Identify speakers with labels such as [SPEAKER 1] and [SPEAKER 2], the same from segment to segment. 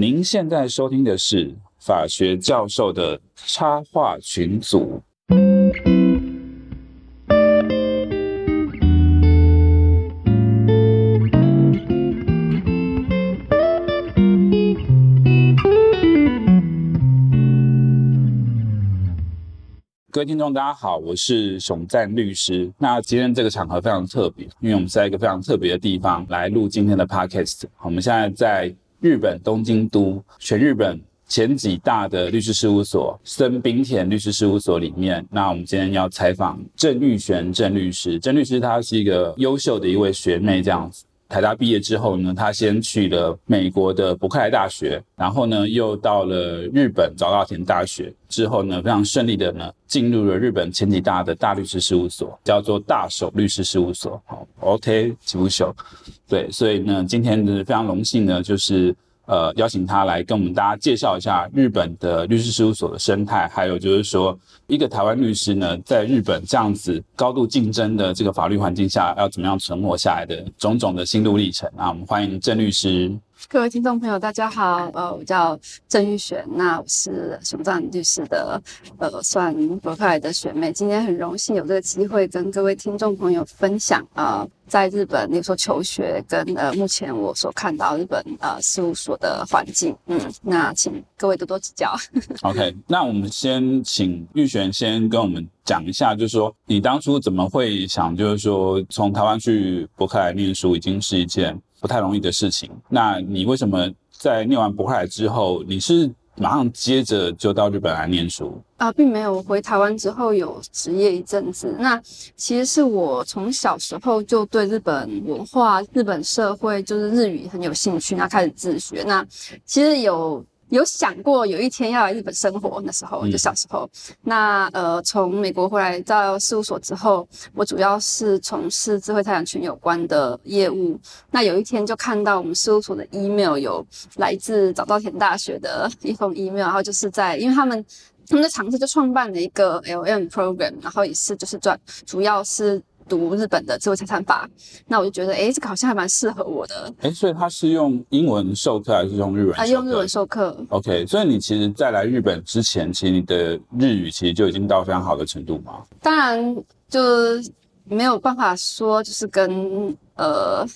[SPEAKER 1] 您现在收听的是法学教授的插画群组。各位听众，大家好，我是熊赞律师。那今天这个场合非常特别，因为我们在一个非常特别的地方来录今天的 podcast。我们现在在日本东京都，全日本前几大的律师事务所森滨田律师事务所里面。那我们今天要采访郑玉璇郑律师。郑律师他是一个优秀的一位学妹，这样子。台大毕业之后呢，他先去了美国的伯克莱大学，然后呢又到了日本早稻田大学，之后呢非常顺利的呢进入了日本前几大的大律师事务所，叫做大手律师事务所。好，OK，吉不秀，对，所以呢今天是非常荣幸呢，就是。呃，邀请他来跟我们大家介绍一下日本的律师事务所的生态，还有就是说，一个台湾律师呢，在日本这样子高度竞争的这个法律环境下，要怎么样存活下来的种种的心路历程。那我们欢迎郑律师。
[SPEAKER 2] 各位听众朋友，大家好，呃，我叫郑玉璇，那我是熊藏律师的，呃，算伯克莱的学妹。今天很荣幸有这个机会跟各位听众朋友分享啊，在日本，你说求学跟呃，目前我所看到日本呃事务所的环境，嗯，那请各位多多指教。
[SPEAKER 1] OK，那我们先请玉璇先跟我们讲一下，就是说你当初怎么会想，就是说从台湾去伯克莱念书，已经是一件。不太容易的事情。那你为什么在念完博海之后，你是马上接着就到日本来念书？
[SPEAKER 2] 啊，并没有。回台湾之后有职业一阵子。那其实是我从小时候就对日本文化、日本社会，就是日语很有兴趣，那开始自学。那其实有。有想过有一天要来日本生活，那时候就小时候。那呃，从美国回来到事务所之后，我主要是从事智慧财产权有关的业务。那有一天就看到我们事务所的 email 有来自早稻田大学的一封 email，然后就是在因为他们他们在尝试就创办了一个 LM program，然后也是就是专主要是。读日本的智慧财产法，那我就觉得，哎，这个好像还蛮适合我的。
[SPEAKER 1] 哎，所以他是用英文授课还是用日文？啊，
[SPEAKER 2] 用日文授课。
[SPEAKER 1] OK，所以你其实在来日本之前，其实你的日语其实就已经到非常好的程度吗？
[SPEAKER 2] 当然，就没有办法说，就是跟呃。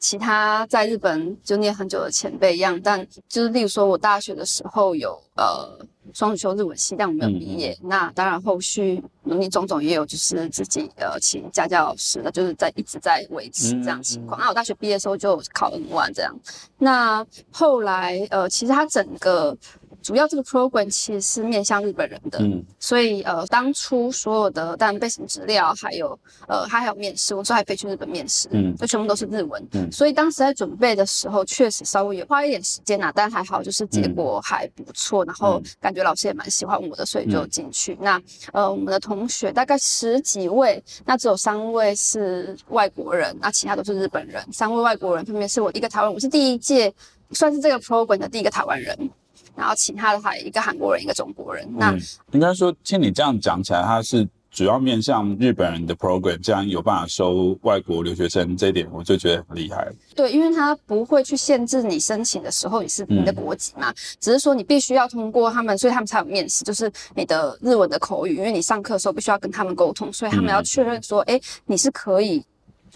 [SPEAKER 2] 其他在日本就念很久的前辈一样，但就是例如说，我大学的时候有呃双主修日文系，但我没有毕业。那当然后续努力种种也有，就是自己呃请家教老师的，就是在一直在维持这样情况。那我大学毕业的时候就考 N one 这样。那后来呃，其实它整个。主要这个 program 其实是面向日本人的，嗯，所以呃，当初所有的但背景资料还有呃，他还有面试，我说还飞去日本面试，嗯，就全部都是日文，嗯，所以当时在准备的时候，确实稍微也花一点时间呐，但还好，就是结果还不错，然后感觉老师也蛮喜欢我的，所以就进去。那呃，我们的同学大概十几位，那只有三位是外国人，那其他都是日本人。三位外国人分别是我一个台湾，我是第一届，算是这个 program 的第一个台湾人。然后其他的还一个韩国人，一个中国人。那
[SPEAKER 1] 应该说，听你这样讲起来，他是主要面向日本人的 program，这样有办法收外国留学生，这一点我就觉得很厉害。
[SPEAKER 2] 对，因为他不会去限制你申请的时候你是你的国籍嘛，只是说你必须要通过他们，所以他们才有面试，就是你的日文的口语，因为你上课的时候必须要跟他们沟通，所以他们要确认说，哎，你是可以。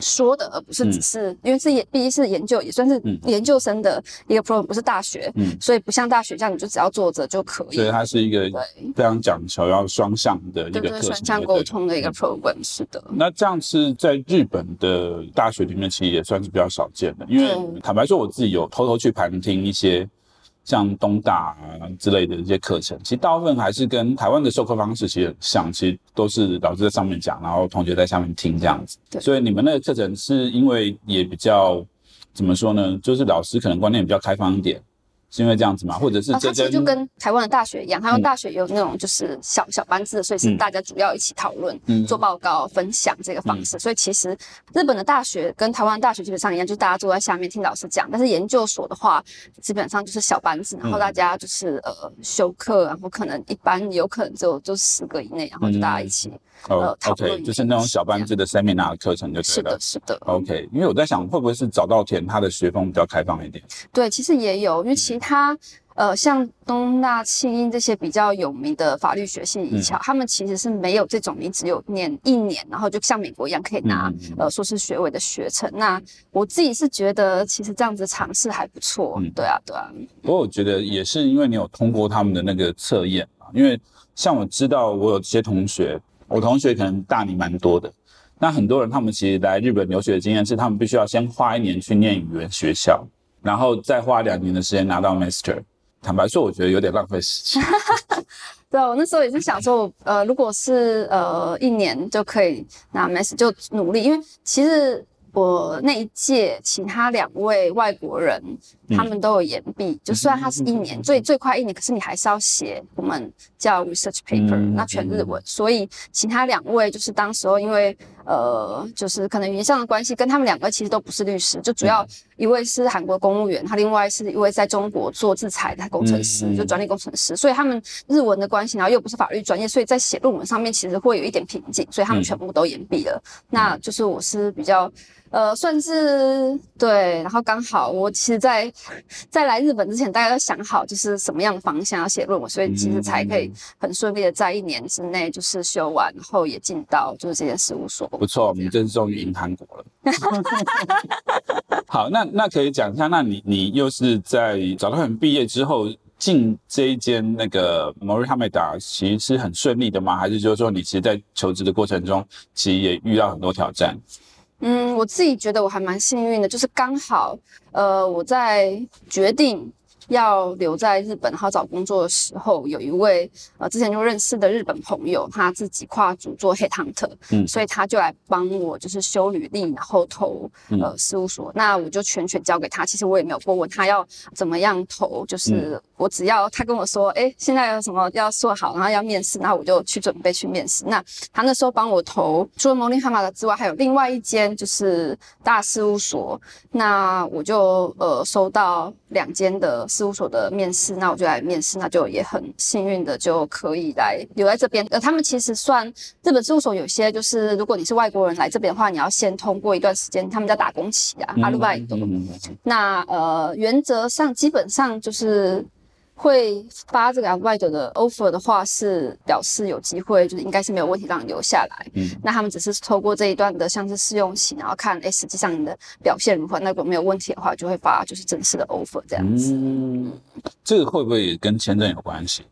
[SPEAKER 2] 说的，而不是只是因为是研，毕竟是研究，也算是研究生的一个 program，不是大学，嗯，所以不像大学这样，你就只要坐着就可以。
[SPEAKER 1] 所以它是一个非常讲求要双向的一个
[SPEAKER 2] 双向沟通的一个 program，是的。
[SPEAKER 1] 那这样是在日本的大学里面，其实也算是比较少见的，因为坦白说，我自己有偷偷去旁听一些。像东大啊之类的这些课程，其实大部分还是跟台湾的授课方式其实很像，其实都是老师在上面讲，然后同学在下面听这样子。对所以你们那个课程是因为也比较怎么说呢？就是老师可能观念比较开放一点。是因为这样子吗？或者是
[SPEAKER 2] 它其实就跟台湾的大学一样，台湾大学有那种就是小小班制的，所以是大家主要一起讨论、做报告、分享这个方式。所以其实日本的大学跟台湾大学基本上一样，就是大家坐在下面听老师讲。但是研究所的话，基本上就是小班制，然后大家就是呃修课，然后可能一般有可能就就十个以内，然后就大家一起。
[SPEAKER 1] 呃，OK，就是那种小班制的 seminar 课程就
[SPEAKER 2] 对了。是的，是的。
[SPEAKER 1] OK，因为我在想，会不会是早稻田它的学风比较开放一点？
[SPEAKER 2] 对，其实也有，因为其他呃像东大、庆应这些比较有名的法律学系艺校，他们其实是没有这种你只有念一年，然后就像美国一样可以拿呃硕士学位的学程。那我自己是觉得其实这样子尝试还不错。对啊，对啊。
[SPEAKER 1] 不过我觉得也是因为你有通过他们的那个测验嘛，因为像我知道我有些同学，我同学可能大你蛮多的。那很多人他们其实来日本留学的经验是，他们必须要先花一年去念语言学校，然后再花两年的时间拿到 master。坦白说，我觉得有点浪费时间。
[SPEAKER 2] 对，我那时候也是想说，呃，如果是呃一年就可以拿 master，就努力，因为其实。我那一届其他两位外国人，他们都有延毕，就虽然它是一年，最最快一年，可是你还是要写我们叫 research paper，那全日文，所以其他两位就是当时候因为呃，就是可能语言上的关系，跟他们两个其实都不是律师，就主要一位是韩国公务员，他另外是一位在中国做制裁的工程师，就专利工程师，所以他们日文的关系，然后又不是法律专业，所以在写论文上面其实会有一点瓶颈，所以他们全部都延毕了。那就是我是比较。呃，算是对，然后刚好我其实，在在来日本之前，大家都想好就是什么样的方向要写论文，所以其实才可以很顺利的在一年之内就是修完，然后也进到就是这间事务所。
[SPEAKER 1] 不错，我们这次终于赢韩国了。好，那那可以讲一下，那你你又是在早稻田毕业之后进这一间那个摩瑞哈美达，其实是很顺利的吗？还是就是说你其实，在求职的过程中，其实也遇到很多挑战？
[SPEAKER 2] 嗯，嗯我自己觉得我还蛮幸运的，就是刚好，呃，我在决定。要留在日本，然后找工作的时候，有一位呃之前就认识的日本朋友，他自己跨组做 Hunt，，嗯，所以他就来帮我，就是修履历，然后投呃事务所。那我就全权交给他。其实我也没有过问他要怎么样投，就是我只要他跟我说，哎，现在有什么要做好，然后要面试，那我就去准备去面试。那他那时候帮我投，除了摩林哈马的之外，还有另外一间就是大事务所。那我就呃收到两间的。事务所的面试，那我就来面试，那就也很幸运的就可以来留在这边。呃，他们其实算日本事务所，有些就是如果你是外国人来这边的话，你要先通过一段时间，他们叫打工期啊，阿鲁拜。那呃，原则上基本上就是。会发这个 Advider 的 offer 的话，是表示有机会，就是应该是没有问题让你留下来。嗯，那他们只是透过这一段的像是试用期，然后看，哎，实际上你的表现如何。那如果没有问题的话，就会发就是正式的 offer 这样子。嗯，
[SPEAKER 1] 这个会不会也跟签证有关系？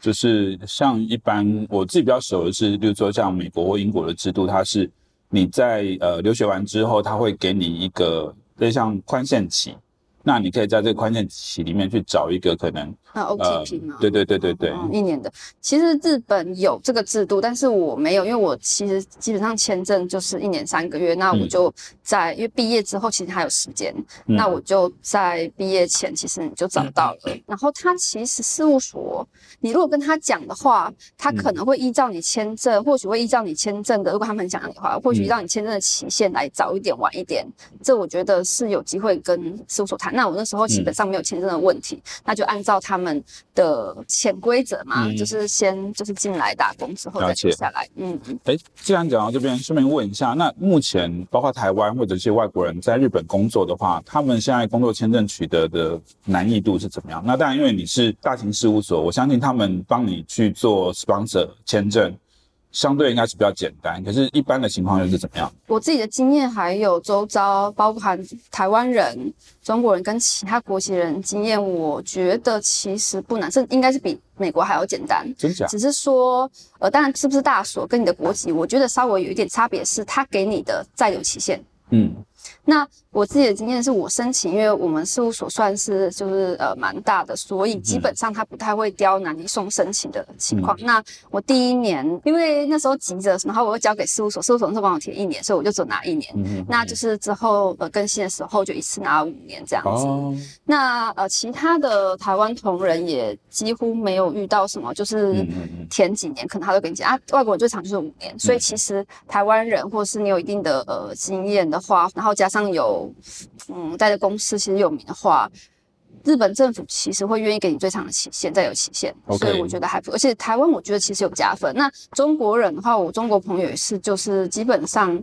[SPEAKER 1] 就是像一般我自己比较熟的是，比如说像美国或英国的制度，它是你在呃留学完之后，他会给你一个类像宽限期。那你可以在这个关键期里面去找一个可能，
[SPEAKER 2] 那 OTP 吗？
[SPEAKER 1] 对对对对对，
[SPEAKER 2] 一年的。其实日本有这个制度，但是我没有，因为我其实基本上签证就是一年三个月。那我就在，因为毕业之后其实还有时间，那我就在毕业前其实你就找到了。然后他其实事务所，你如果跟他讲的话，他可能会依照你签证，或许会依照你签证的，如果他们讲的话，或许让你签证的期限来早一点、晚一点。这我觉得是有机会跟事务所谈。那我那时候基本上没有签证的问题，那就按照他们的潜规则嘛，就是先就是进来打工之后再留下来。嗯，
[SPEAKER 1] 哎，既然讲到这边，顺便问一下，那目前包括台湾或者一些外国人在日本工作的话，他们现在工作签证取得的难易度是怎么样？那当然，因为你是大型事务所，我相信他们帮你去做 sponsor 签证。相对应该是比较简单，可是一般的情况又是怎么样？
[SPEAKER 2] 我自己的经验还有周遭，包含台湾人、中国人跟其他国籍人经验，我觉得其实不难，这应该是比美国还要简单。
[SPEAKER 1] 真假？
[SPEAKER 2] 只是说，呃，当然是不是大所跟你的国籍，我觉得稍微有一点差别，是他给你的在留期限。嗯。那我自己的经验是我申请，因为我们事务所算是就是呃蛮大的，所以基本上他不太会刁难你送申请的情况。那我第一年，因为那时候急着，然后我又交给事务所，事务所那时候帮我填一年，所以我就只拿一年。那就是之后呃更新的时候就一次拿五年这样子。那呃其他的台湾同仁也几乎没有遇到什么，就是填几年可能他都给你讲啊，外国人最长就是五年。所以其实台湾人或者是你有一定的呃经验的话，然后加上有，嗯，待的公司其实有名的话，日本政府其实会愿意给你最长的期限，再有期限所以我觉得还不，而且台湾我觉得其实有加分。那中国人的话，我中国朋友也是，就是基本上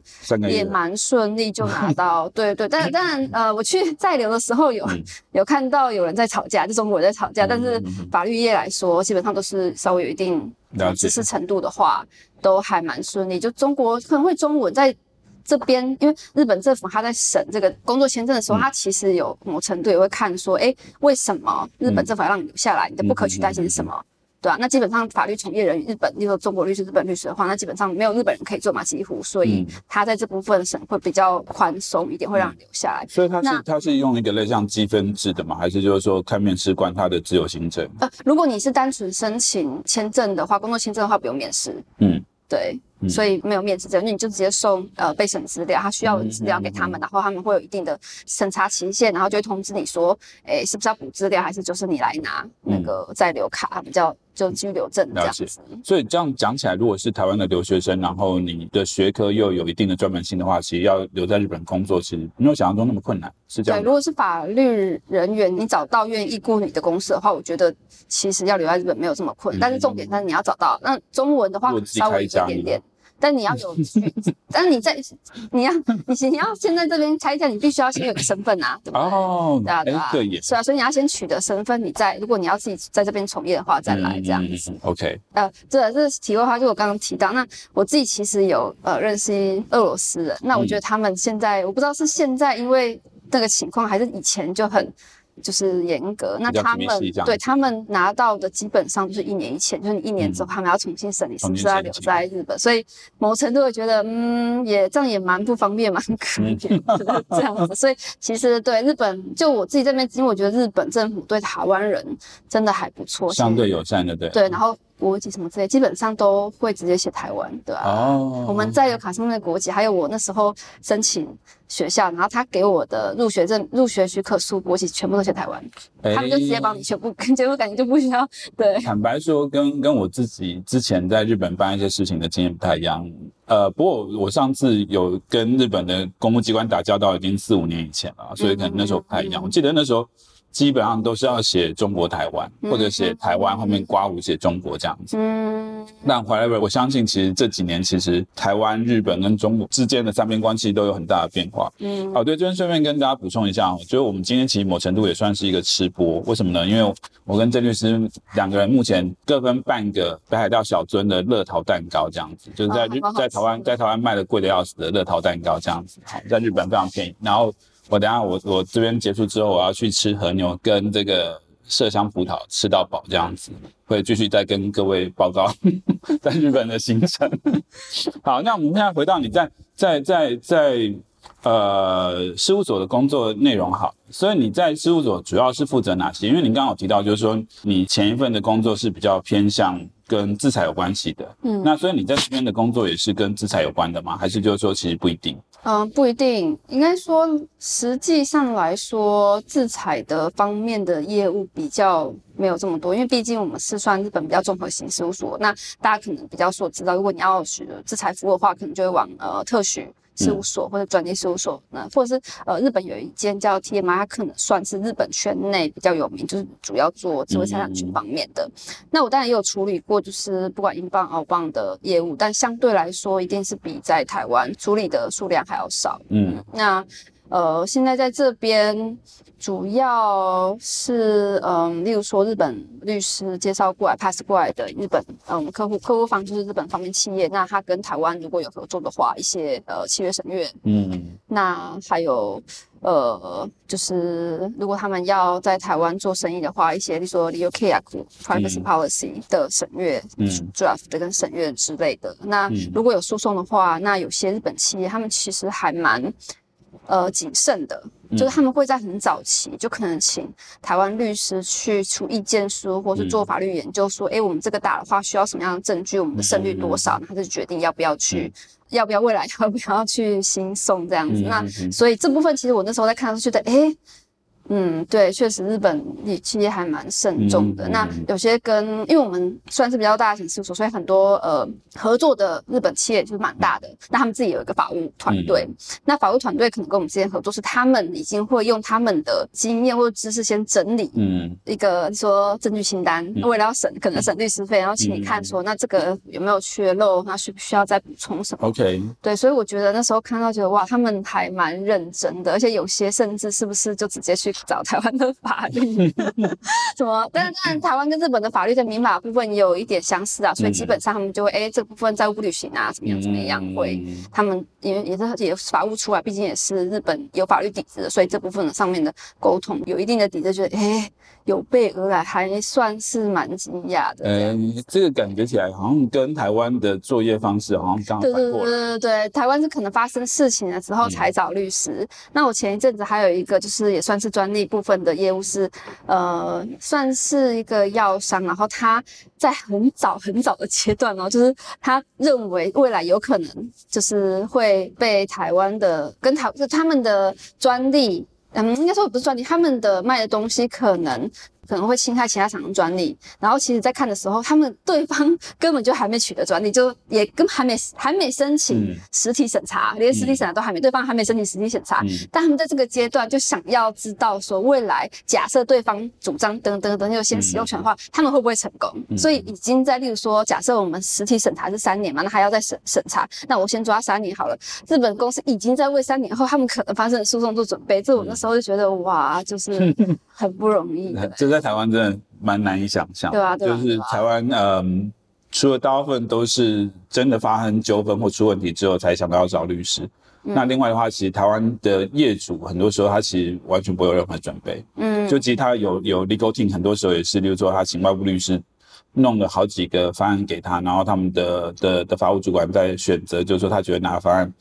[SPEAKER 2] 也蛮顺利就拿到，对对，但当然 呃，我去在留的时候有、
[SPEAKER 1] 嗯
[SPEAKER 2] 有看到有人在吵架，就中国人在吵架，但是法律业来说，基本上都是稍微有一定知识程度的话，都还蛮顺利。就中国可能会中文在。这边，因为日本政府他在审这个工作签证的时候，
[SPEAKER 1] 嗯
[SPEAKER 2] 他其实有某程度也会看说，哎，为什么日本政府要让你留下来？你的不可取代性是什么？对啊，那基本上法律从业人日本，例如中国律师、日本律师的话，那基本上没有日本人可以做嘛，几乎，所以
[SPEAKER 1] 嗯
[SPEAKER 2] 他在这部分审会比较宽松一点，会让你留下来。
[SPEAKER 1] 所以他是他是用一个类似像积分制的嘛？还是就是说看面试官他的自由行政？
[SPEAKER 2] 呃，如果你是单纯申请签证的话，工作签证的话不用面试，
[SPEAKER 1] 嗯，
[SPEAKER 2] 对，
[SPEAKER 1] 嗯
[SPEAKER 2] 所以没有面试者，那你就直接送呃备审资料，他需要的资料给他们，然后他们会有一定的审查期限，然后就会通知你说，诶，是不是要补资料，还是就是你来拿那个在留卡，比较就居留证这样子。
[SPEAKER 1] 所以这样讲起来，如果是台湾的留学生，然后你的学科又有一定的专门性的话，其实要留在日本工作，其实没有想象中那么困难，是这
[SPEAKER 2] 对，
[SPEAKER 1] 样对。
[SPEAKER 2] 如果是法律人员，你找到愿意雇你的公司的话，我觉得其实要留在日本没有这么困难。但是重点，但是你要找到那中文的话稍微
[SPEAKER 1] 一
[SPEAKER 2] 点点，但你要有 去，但是你在你要你你要先在这边开一家，你必须要先有个身份啊，对吧？
[SPEAKER 1] 哦，
[SPEAKER 2] 对啊，对啊，
[SPEAKER 1] 哎对耶，
[SPEAKER 2] 是啊，所以你要先取得身份，你再如果你要自己在这边从业的话，再来这样子。
[SPEAKER 1] OK，
[SPEAKER 2] 呃，这这是题外话，就我刚刚提到，那我自己其实有呃认识俄罗斯人，那我觉得他们现在、我不知道是现在因为那个情况，还是以前就很就是严格。那他们对他们拿到的基本上就是一年一签，就是你一年之后他们要重新审理是不是要留在日本，所以某程度会觉得嗯，也这样也蛮不方便，蛮可怜的这样子。所以其实对日本，就我自己这边，因为我觉得日本政府对台湾人真的还不错，
[SPEAKER 1] 相对友善的，对。
[SPEAKER 2] 对，然后国籍什么之类，基本上都会直接写台湾，对吧、
[SPEAKER 1] 哦，
[SPEAKER 2] 我们在有卡上面的国籍，还有我那时候申请学校，然后他给我的入学证、入学许可书，国籍全部都写台湾，他们就直接帮你全部，结果感觉就不需要。对，
[SPEAKER 1] 坦白说，跟跟我自己之前在日本办一些事情的经验不太一样。呃，不过我上次有跟日本的公务机关打交道，已经四五年以前了，所以可能那时候不太一样。
[SPEAKER 2] 嗯嗯嗯
[SPEAKER 1] 我记得那时候基本上都是要写中国台湾，或者写台湾后面刮胡写中国这样子。
[SPEAKER 2] 嗯，
[SPEAKER 1] 但 whatever，我相信其实这几年其实台湾、日本跟中国之间的三边关系都有很大的变化。
[SPEAKER 2] 嗯，
[SPEAKER 1] 好，对，这边顺便跟大家补充一下，我觉得我们今天其实某程度也算是一个吃播，为什么呢？因为我跟郑律师两个人目前各分半个北海道小樽的乐桃蛋糕，这样子，就是在日、在台湾在台湾卖的贵的要死的乐桃蛋糕这样子，好，在日本非常便宜。然后我等下我我这边结束之后，我要去吃和牛跟这个麝香葡萄，吃到饱这样子，会继续再跟各位报告 在日本的行程。好，那我们现在回到你在在在在呃事务所的工作内容好，所以你在事务所主要是负责哪些？因为你刚刚有提到，就是说你前一份的工作是比较偏向跟制裁有关系的，
[SPEAKER 2] 嗯
[SPEAKER 1] 那所以你在这边的工作也是跟制裁有关的吗？还是就是说其实不一定？
[SPEAKER 2] 嗯，不一定，应该说实际上来说，制裁的方面的业务比较没有这么多，因为毕竟我们是算日本比较综合型事务所，那大家可能比较所知道，如果你要学制裁服务的话，可能就会往呃特许。事务所或者专业事务所，那或者是呃日本有一间叫 TMI，它可能算是日本圈内比较有名，就是主要做智慧财产权方面的。那我当然也有处理过，就是不管英镑、澳镑的业务，但相对来说，一定是比在台湾处理的数量还要少。
[SPEAKER 1] 嗯
[SPEAKER 2] 那呃，现在在这边主要是嗯，例如说日本律师介绍过来 pass 过来的日本嗯客户，客户方就是日本方面企业，那他跟台湾如果有合作的话，一些呃契约审阅，
[SPEAKER 1] 嗯
[SPEAKER 2] 那还有呃，就是如果他们要在台湾做生意的话，一些例如说 Leo K 啊 privacy
[SPEAKER 1] 嗯。
[SPEAKER 2] policy 的审阅、
[SPEAKER 1] 嗯。
[SPEAKER 2] draft 的跟审阅之类的。那
[SPEAKER 1] 嗯。
[SPEAKER 2] 如果有诉讼的话，那有些日本企业他们其实还蛮呃谨慎的，就是他们会在很早期就可能请台湾律师去出意见书，或是做法律研究，说，诶，我们这个打的话需要什么样的证据，我们的胜率多少，然后就决定要不要去。要不要未来 要不要去新送这样子？那所以这部分其实我那时候在看，就觉得，诶，嗯，对，确实日本也其实还蛮慎重的。
[SPEAKER 1] 嗯
[SPEAKER 2] 那有些跟，因为我们算是比较大型事务所，所以很多呃合作的日本企业就是蛮大的。那他们自己有一个法务团队，那法务团队可能跟我们之间合作，是他们已经会用他们的经验或者知识先整理
[SPEAKER 1] 嗯。
[SPEAKER 2] 一个说证据清单，为了要省可能省律师费，然后请你看说那这个有没有缺漏，那需不需要再补充什么
[SPEAKER 1] ？，OK，
[SPEAKER 2] 对，所以我觉得那时候看到觉得哇，他们还蛮认真的，而且有些甚至是不是就直接去找台湾的法律，什么？但是当然，台湾跟日本的法律在民法部分也有一点相似啊，所以基本上他们就会哎、这个部分债务不履行啊，怎么样怎么样会。
[SPEAKER 1] 嗯
[SPEAKER 2] 他们因为也是也是法务出来，毕竟也是日本有法律底子的，所以这部分的上面的沟通有一定的底子，就是哎有备而来，还算是蛮惊讶的这样。
[SPEAKER 1] 呃，这个感觉起来好像跟台湾的作业方式好像刚
[SPEAKER 2] 对对对台湾是可能发生事情了之后才找律师。那我前一阵子还有一个，就是也算是专利部分的业务是，呃，算是一个药商，然后他在很早很早的阶段哦，就是他认为未来有可能就是会被台湾的跟台就他们的专利。嗯，应该说不是专利，他们的卖的东西可能可能会侵害其他厂商专利。然后其实，在看的时候，他们对方 根本就还没取得专利，就也根本还没还没申请
[SPEAKER 1] 嗯
[SPEAKER 2] 实体审查，连实体审查都还没，对方还没申请实体审查。
[SPEAKER 1] 嗯
[SPEAKER 2] 但他们在这个阶段就想要知道说，未来假设对方主张等等等有先使用权的话，他们会不会成功？
[SPEAKER 1] 嗯
[SPEAKER 2] 所以已经在，例如说，假设我们实体审查是三年嘛，那还要再审审查，那我先抓三年好了。日本公司已经在为三年后他们可能发生的诉讼做准备，这我那时候就觉得哇，就是 很不容易
[SPEAKER 1] 在台湾真的蛮难以想象的，
[SPEAKER 2] 对啊对啊
[SPEAKER 1] 就是台湾，嗯，除了大部分都是真的发生纠纷或出问题之后才想到要找律师。
[SPEAKER 2] 嗯。
[SPEAKER 1] 那另外的话，其实台湾的业主很多时候他其实完全不会有任何准备，
[SPEAKER 2] 嗯，
[SPEAKER 1] 就其实他有有 legal team，很多时候也是，例如说他请外部律师弄了好几个方案给他，然后他们的的的法务主管在选择，就是说他觉得哪个方案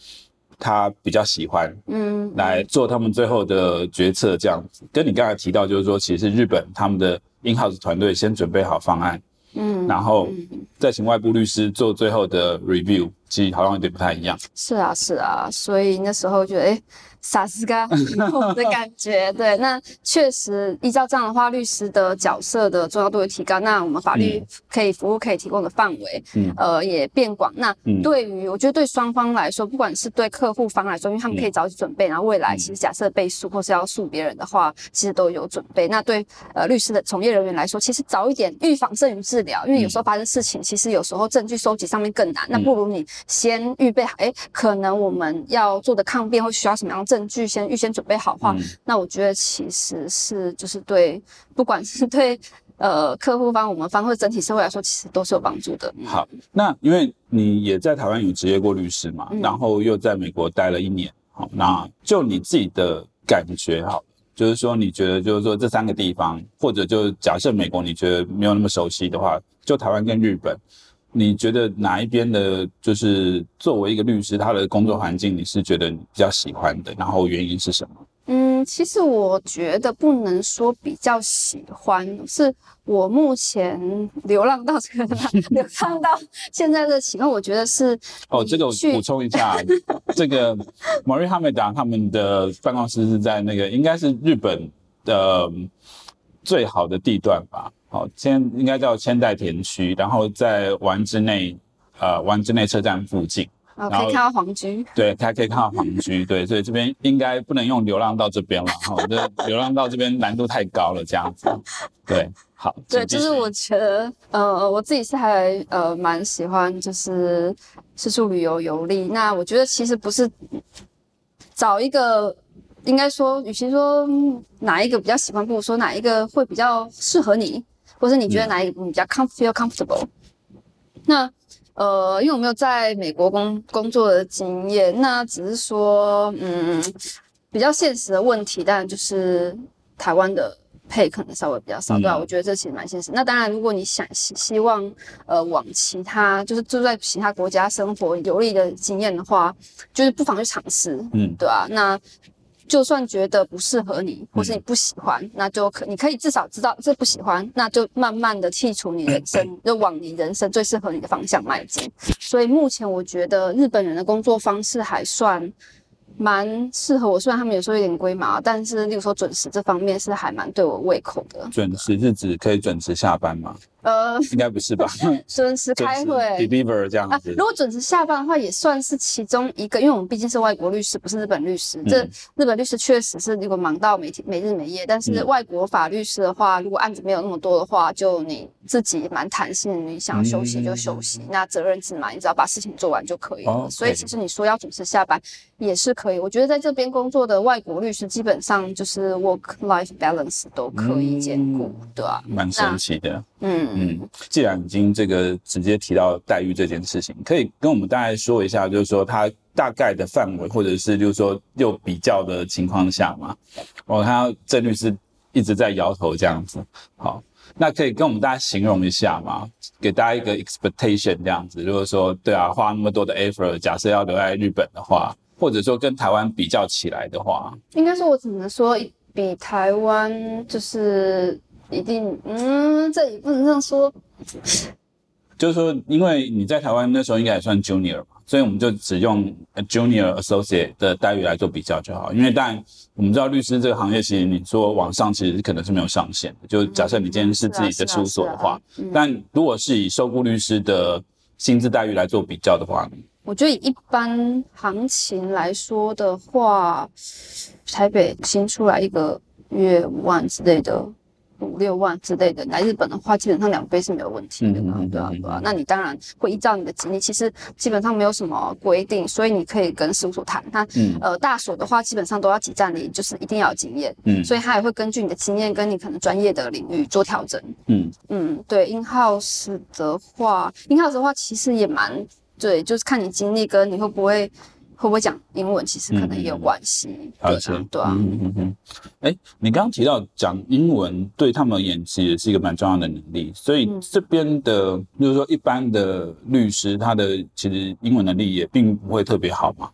[SPEAKER 1] 他比较喜欢，
[SPEAKER 2] 嗯
[SPEAKER 1] 来做他们最后的决策，这样子。跟你刚才提到，就是说，其实是日本他们的 in house 团队先准备好方案，
[SPEAKER 2] 嗯
[SPEAKER 1] 然后
[SPEAKER 2] 嗯。
[SPEAKER 1] 再请外部律师做最后的 review，其实好像有点不太一样。
[SPEAKER 2] 是啊，是啊，所以那时候觉得，哎，傻斯嘎 的感觉。对，那确实依照这样的话，律师的角色的重要度会提高，那我们法律可以服务可以提供的范围，
[SPEAKER 1] 嗯
[SPEAKER 2] 呃，也变广。那
[SPEAKER 1] 嗯
[SPEAKER 2] 对于我觉得对双方来说，不管是对客户方来说，因为他们可以早起准备，然后未来其实假设被诉或是要诉别人的话，其实都有准备。那对呃律师的从业人员来说，其实早一点预防胜于治疗，因为有时候发生事情，其实有时候证据收集上面更难，那不如你先预备好，哎，可能我们要做的抗辩会需要什么样的证据，先预先准备好的话，
[SPEAKER 1] 嗯
[SPEAKER 2] 那我觉得其实是就是对，不管是对呃客户方、我们方或者整体社会来说，其实都是有帮助的。
[SPEAKER 1] 好，那因为你也在台湾有职业过律师嘛，
[SPEAKER 2] 嗯
[SPEAKER 1] 然后又在美国待了一年，好，那就你自己的感觉好了，就是说你觉得就是说这三个地方，或者就假设美国你觉得没有那么熟悉的话，就台湾跟日本。你觉得哪一边的，就是作为一个律师，他的工作环境你是觉得你比较喜欢的，然后原因是什么？
[SPEAKER 2] 嗯，其实我觉得不能说比较喜欢，是我目前流浪到这个流浪到现在的情况，我觉得是
[SPEAKER 1] 哦，这个我补充一下，这个 Mori 哈梅达他们的办公室是在那个应该是日本的最好的地段吧，好，千应该叫千代田区，然后在丸之内呃丸之内车站附近，
[SPEAKER 2] 啊，
[SPEAKER 1] 然后
[SPEAKER 2] 可以看到黄居。
[SPEAKER 1] 对，它可以看到黄居，对，所以这边应该不能用流浪到这边了，哈，这流浪到这边难度太高了，这样子，对，好，
[SPEAKER 2] 对，就是我觉得，呃，我自己是还呃蛮喜欢，就是四处旅游游历。那我觉得其实不是找一个，应该说，与其说嗯哪一个比较喜欢，不如说哪一个会比较适合你，或是你觉得哪一个你比较 com feel comfortable。那呃，因为我没有在美国工工作的经验，那只是说，嗯，比较现实的问题，当然就是台湾的配可能稍微比较少，对吧、
[SPEAKER 1] 嗯
[SPEAKER 2] 我觉得这其实蛮现实。那当然，如果你想希希望呃往其他就是住在其他国家生活游历的经验的话，就是不妨去尝试，
[SPEAKER 1] 嗯
[SPEAKER 2] 对啊，那就算觉得不适合你，或是你不喜欢，那就可你可以至少知道这不喜欢，那就慢慢的剔除你人生，就往你人生最适合你的方向迈进。所以目前我觉得日本人的工作方式还算蛮适合我。虽然他们有时候有点龟毛，但是例如说准时这方面是还蛮对我胃口的。
[SPEAKER 1] 准时是指可以准时下班吗？
[SPEAKER 2] 呃，
[SPEAKER 1] 应该不是吧？
[SPEAKER 2] 准时开会
[SPEAKER 1] ，deliver 这样子。
[SPEAKER 2] 如果准时下班的话，也算是其中一个，因为我们毕竟是外国律师，不是日本律师。这日本律师确实是如果忙到每天没日没夜，但是外国法律师的话，如果案子没有那么多的话，就你自己蛮弹性，你想休息就休息，那责任制嘛，你只要把事情做完就可以了。所以其实你说要准时下班也是可以。我觉得在这边工作的外国律师基本上就是 work life balance 都可以兼顾，对吧？
[SPEAKER 1] 蛮神奇的。嗯嗯，既然已经这个直接提到待遇这件事情，可以跟我们大概说一下，就是说它大概的范围，或者是就是说又比较的情况下嘛。我看到郑律师一直在摇头这样子，好，那可以跟我们大家形容一下吗？给大家一个 expectation 这样子，如果说对啊，花那么多的 effort，假设要留在日本的话，或者说跟台湾比较起来的话，
[SPEAKER 2] 应该说我只能说比台湾就是。一定，嗯，这也不能这样说。
[SPEAKER 1] 就是说，因为你在台湾那时候应该也算 junior 嘛，所以我们就只用 junior associate 的待遇来做比较就好。因为当然我们知道律师这个行业，其实你说往上其实可能是没有上限的。就假设你今天是自己的事务所的话，但如果是以受雇律师的薪资待遇来做比较的话，
[SPEAKER 2] 我觉得以一般行情来说的话，台北新出来一个月五万之类的。五六万之类的，来日本的话，基本上两倍是没有问题的嘛，对啊，对啊。那你当然会依照你的经历，其实基本上没有什么规定，所以你可以跟事务所谈。那呃，大所的话，基本上都要挤占你，就是一定要有经验，嗯，所以他也会根据你的经验跟你可能专业的领域做调整，嗯嗯，对。In house 的话，In house 的话，其实也蛮对，就是看你经历跟你会不会。会不会讲英文，其实可能也有关系，对啊，对啊。嗯嗯嗯。
[SPEAKER 1] 哎，你刚刚提到讲英文对他们而言，其实是一个蛮重要的能力。所以这边的，就是说一般的律师，他的其实英文能力也并不会特别好嘛。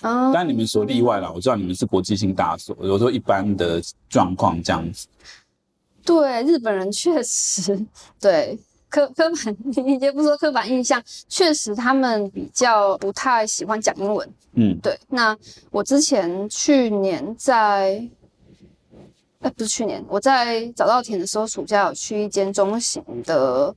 [SPEAKER 1] 当然你们所例外了，我知道你们是国际性大所，有时候一般的状况这样子。
[SPEAKER 2] 对，日本人确实对。刻 刻板，你也不说刻板印象，确实他们比较不太喜欢讲英文。嗯，对。那我之前去年在，哎，不是去年，我在早稻田的时候，暑假有去一间中型的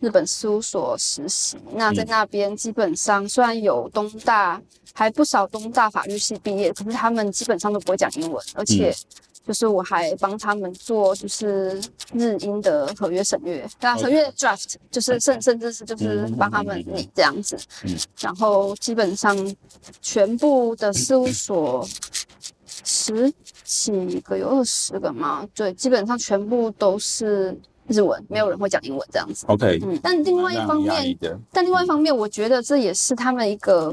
[SPEAKER 2] 日本事务所实习。那在那边基本上，虽然有东大，还不少东大法律系毕业，可是他们基本上都不会讲英文，而且。就是我还帮他们做，就是日英的合约审阅，对啊，合约 draft，就是甚甚至是就是帮他们拟这样子，然后基本上全部的事务所十几个有二十个嘛，对，基本上全部都是日文，没有人会讲英文这样子。
[SPEAKER 1] OK，
[SPEAKER 2] 嗯，但另外一方面，但另外一方面，我觉得这也是他们一个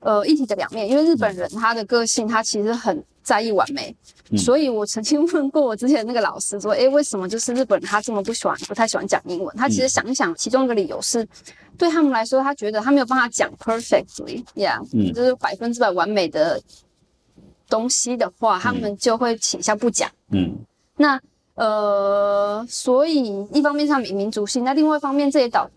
[SPEAKER 2] 呃一体的两面，因为日本人他的个性，他其实很在意完美。所以我曾经问过我之前那个老师说，哎，为什么就是日本人他这么不喜欢、不太喜欢讲英文？他其实想一想，其中一个理由是，对他们来说，他觉得他没有办法讲 perfectly，yeah，就是百分之百完美的东西的话，他们就会倾向不讲。嗯，那呃，所以一方面上民民族性，那另外一方面这也导。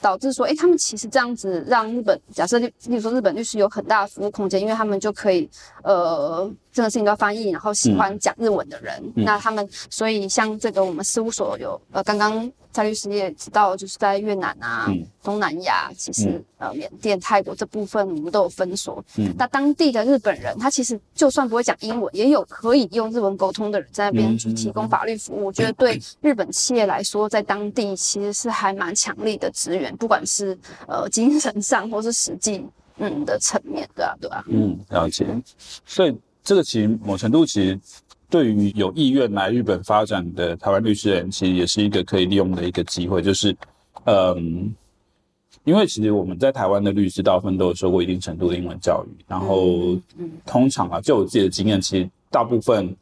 [SPEAKER 2] 导致说，哎，他们其实这样子让日本，假设例如说日本律师有很大的服务空间，因为他们就可以，呃，这个事情都要翻译，然后喜欢讲日文的人，那他们，所以像这个我们事务所有，呃，刚刚。蔡律师也知道，就是在越南啊、东南亚，其实呃缅甸、泰国这部分我们都有分所。那当地的日本人，他其实就算不会讲英文，也有可以用日文沟通的人在那边去提供法律服务。我觉得对日本企业来说，在当地其实是还蛮强力的资源，不管是呃精神上或是实际嗯的层面，对啊，对啊。
[SPEAKER 1] 嗯，了解。所以这个其实某程度其实。对于有意愿来日本发展的台湾律师人，其实也是一个可以利用的一个机会。就是，嗯，因为其实我们在台湾的律师大部分都有受过一定程度的英文教育，然后通常啊，就我自己的经验，其实大部分，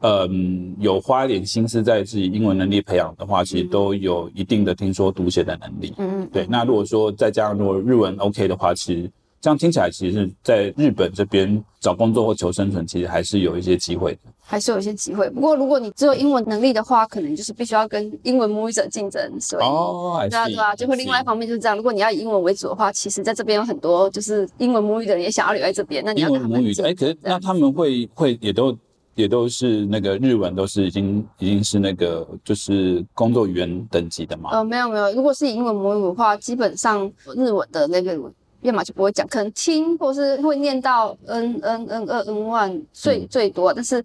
[SPEAKER 1] 嗯，有花一点心思在自己英文能力培养的话，其实都有一定的听说读写的能力。嗯嗯。对，那如果说再加上如果日文 OK 的话，其实。这样听起来，其实在日本这边找工作或求生存，其实还是有一些机会的。
[SPEAKER 2] 还是有一些机会。不过如果你只有英文能力的话，可能就是必须要跟英文母语者竞争。所以，
[SPEAKER 1] 哦，
[SPEAKER 2] 对啊，对啊，就会另外一方面就是这样。如果你要以英文为主的话，其实在这边有很多就是英文母语的人也想要留在这边。那你要
[SPEAKER 1] 英文母语
[SPEAKER 2] 的，
[SPEAKER 1] 哎，可是那他们会会也都也都是那个日文都是已经已经是那个就是工作语言等级的嘛？
[SPEAKER 2] 呃，没有没有，如果是以英文母语的话，基本上日文的 level 要么就不会讲，可能听或是会念到 n n n 二 n one 最最多，但是